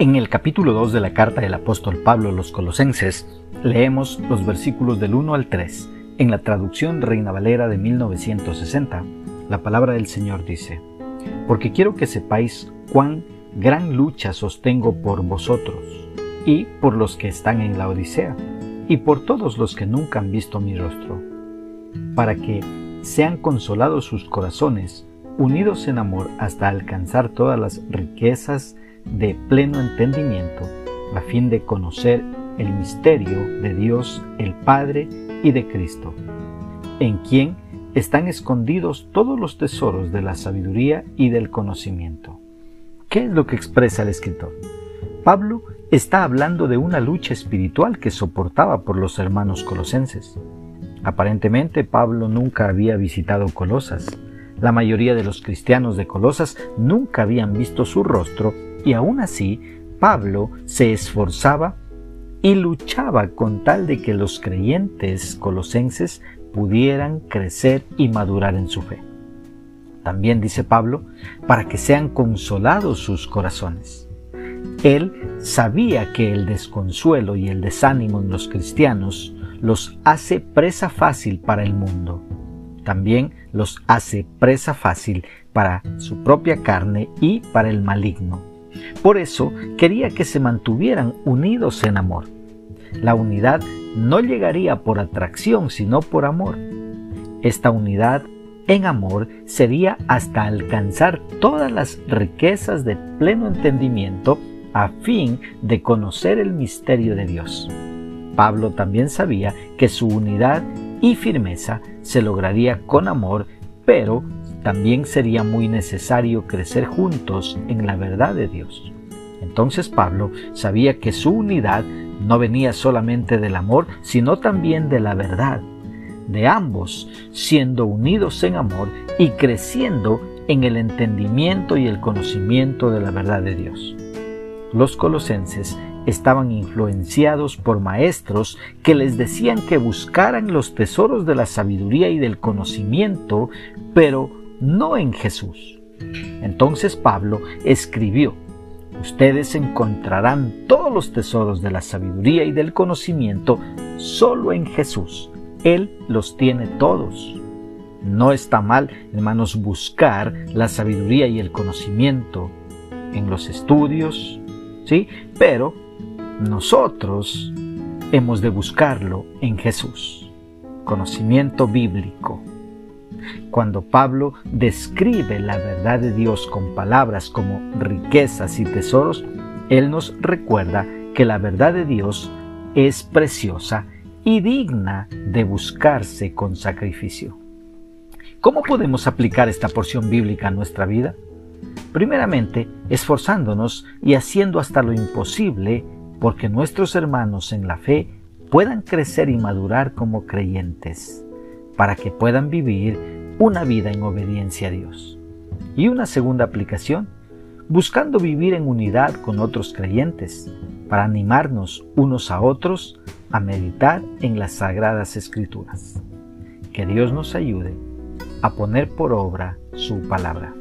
En el capítulo 2 de la carta del apóstol Pablo a los Colosenses, leemos los versículos del 1 al 3. En la traducción Reina Valera de 1960, la palabra del Señor dice, Porque quiero que sepáis cuán gran lucha sostengo por vosotros y por los que están en la Odisea y por todos los que nunca han visto mi rostro, para que sean consolados sus corazones, unidos en amor hasta alcanzar todas las riquezas de pleno entendimiento, a fin de conocer el misterio de Dios el Padre y de Cristo, en quien están escondidos todos los tesoros de la sabiduría y del conocimiento. ¿Qué es lo que expresa el escritor? Pablo está hablando de una lucha espiritual que soportaba por los hermanos colosenses. Aparentemente Pablo nunca había visitado Colosas. La mayoría de los cristianos de Colosas nunca habían visto su rostro y aún así, Pablo se esforzaba y luchaba con tal de que los creyentes colosenses pudieran crecer y madurar en su fe. También dice Pablo, para que sean consolados sus corazones. Él sabía que el desconsuelo y el desánimo en los cristianos los hace presa fácil para el mundo. También los hace presa fácil para su propia carne y para el maligno. Por eso quería que se mantuvieran unidos en amor. La unidad no llegaría por atracción, sino por amor. Esta unidad en amor sería hasta alcanzar todas las riquezas de pleno entendimiento a fin de conocer el misterio de Dios. Pablo también sabía que su unidad y firmeza se lograría con amor, pero también sería muy necesario crecer juntos en la verdad de Dios. Entonces Pablo sabía que su unidad no venía solamente del amor, sino también de la verdad, de ambos siendo unidos en amor y creciendo en el entendimiento y el conocimiento de la verdad de Dios. Los colosenses estaban influenciados por maestros que les decían que buscaran los tesoros de la sabiduría y del conocimiento, pero no en Jesús. Entonces Pablo escribió, Ustedes encontrarán todos los tesoros de la sabiduría y del conocimiento solo en Jesús. Él los tiene todos. No está mal, hermanos, buscar la sabiduría y el conocimiento en los estudios, ¿sí? Pero nosotros hemos de buscarlo en Jesús. Conocimiento bíblico. Cuando Pablo describe la verdad de Dios con palabras como riquezas y tesoros, él nos recuerda que la verdad de Dios es preciosa y digna de buscarse con sacrificio. ¿Cómo podemos aplicar esta porción bíblica a nuestra vida? Primeramente, esforzándonos y haciendo hasta lo imposible porque nuestros hermanos en la fe puedan crecer y madurar como creyentes para que puedan vivir una vida en obediencia a Dios. Y una segunda aplicación, buscando vivir en unidad con otros creyentes, para animarnos unos a otros a meditar en las sagradas escrituras. Que Dios nos ayude a poner por obra su palabra.